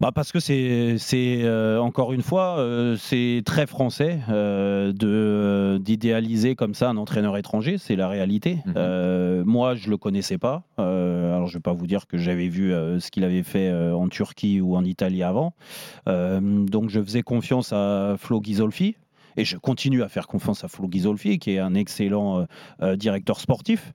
bah parce que c'est c'est euh, encore une fois euh, c'est très français euh, de d'idéaliser comme ça un entraîneur étranger c'est la réalité. Mhm. moi je le connaissais pas. Alors je vais pas vous dire que j'avais vu ce qu'il avait fait en Turquie ou en Italie avant. Donc je faisais confiance à Flo Ghisolfi et je continue à faire confiance à Flo Ghisolfi, qui est un excellent euh, euh, directeur sportif.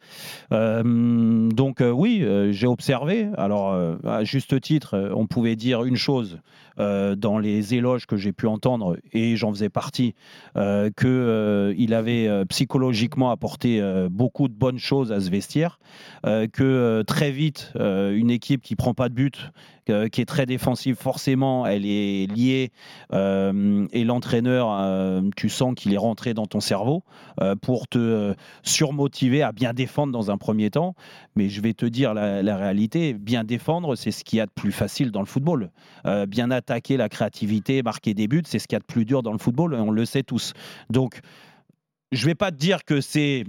Euh, donc oui, j'ai observé. Alors, à juste titre, on pouvait dire une chose dans les éloges que j'ai pu entendre, et j'en faisais partie, qu'il avait psychologiquement apporté beaucoup de bonnes choses à ce vestiaire, que très vite, une équipe qui prend pas de but, qui est très défensive, forcément, elle est liée, et l'entraîneur tu sens qu'il est rentré dans ton cerveau euh, pour te euh, surmotiver à bien défendre dans un premier temps. Mais je vais te dire la, réalité, bien défendre, c'est ce qu'il y a de plus facile dans le football. Euh, bien attaquer la créativité, marquer des buts, c'est ce qu'il y a de plus dur dans le football, on le sait tous. Donc, je ne vais pas te dire que c'est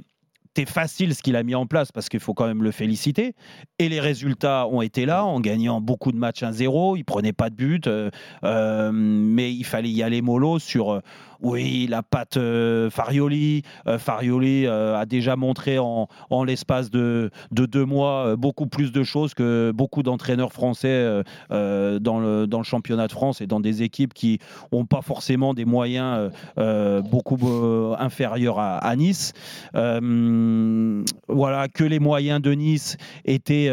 facile ce qu'il a mis en place parce qu'il faut quand même le féliciter. Et les résultats ont été là en gagnant beaucoup de matchs 1-0. Il prenait pas de but, mais il fallait y aller mollo sur oui, la patte euh, Farioli. Euh, Farioli euh, a déjà montré en, l'espace de, deux mois beaucoup plus de choses que beaucoup d'entraîneurs français dans, le, dans le championnat de France et dans des équipes qui n'ont pas forcément des moyens beaucoup inférieurs à, Nice. voilà, que les moyens de Nice étaient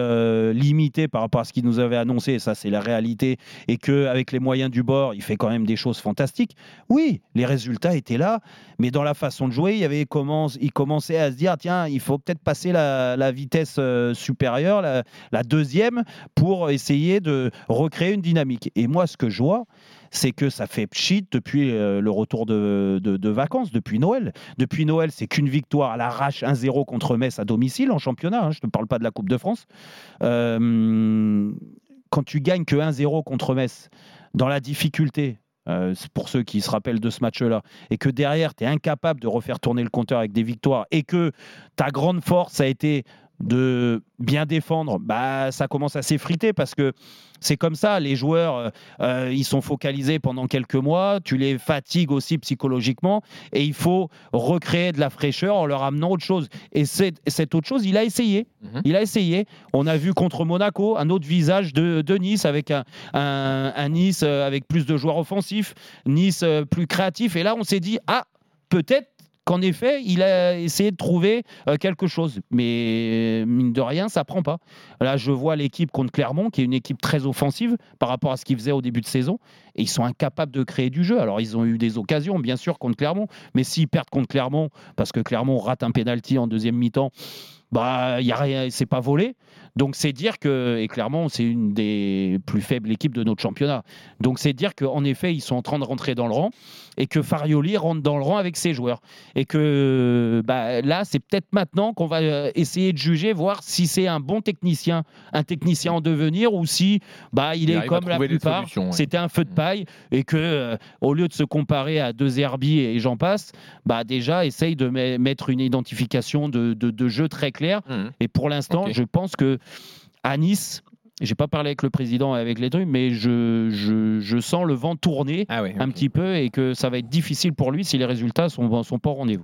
limités par rapport à ce qu'il nous avait annoncé, ça c'est la réalité, et qu'avec les moyens du bord, il fait quand même des choses fantastiques. Oui, les résultat était là, mais dans la façon de jouer, il, avait commence, il commençait à se dire tiens, il faut peut-être passer la, vitesse euh, supérieure, la, deuxième, pour essayer de recréer une dynamique. Et moi, ce que je vois, c'est que ça fait pchit depuis euh, le retour de, vacances, depuis Noël. Depuis Noël, c'est qu'une victoire à l'arrache 1-0 contre Metz à domicile en championnat. Hein, je ne parle pas de la Coupe de France. Euh, quand tu gagnes que 1-0 contre Metz, dans la difficulté, euh, pour ceux qui se rappellent de ce match-là, et que derrière, tu es incapable de refaire tourner le compteur avec des victoires, et que ta grande force a été de bien défendre, bah, ça commence à s'effriter parce que c'est comme ça. Les joueurs, euh, euh, ils sont focalisés pendant quelques mois. Tu les fatigues aussi psychologiquement et il faut recréer de la fraîcheur en leur amenant autre chose. Et cette autre chose, il a essayé. Mhm. Il a essayé. On a vu contre Monaco un autre visage de, Nice avec un, un, Nice euh, avec plus de joueurs offensifs, Nice plus créatif. Et là, on s'est dit ah peut-être qu'en effet, il a essayé de trouver euh, quelque chose. Mais mine de rien, ça prend pas. Là, je vois l'équipe contre Clermont, qui est une équipe très offensive par rapport à ce qu'ils faisaient au début de saison. Et ils sont incapables de créer du jeu. Alors, ils ont eu des occasions, bien sûr, contre Clermont. Mais s'ils perdent contre Clermont, parce que Clermont rate un pénalty en deuxième mi-temps, bah, y a rien, c'est pas volé. Donc c'est dire que, et clairement, c'est une des plus faibles équipes de notre championnat. Donc c'est dire qu'en effet, ils sont en train de rentrer dans le rang et que Farioli rentre dans le rang avec ses joueurs. Et que bah, là, c'est peut-être maintenant qu'on va euh, essayer de juger, voir si c'est un bon technicien, un technicien en devenir ou si bah, il, est comme la plupart, c'était un feu de mm. paille et que euh, au lieu de se comparer à deux Herbie et j'en passe, bah, déjà essaye de mettre une identification de, de, jeu très clair. Mm. Et pour l'instant, je pense que à Nice, j'ai pas parlé avec le président et avec les trucs, mais je, je, sens le vent tourner ah un petit peu et que ça va être difficile pour lui si les résultats sont, sont pas au rendez-vous.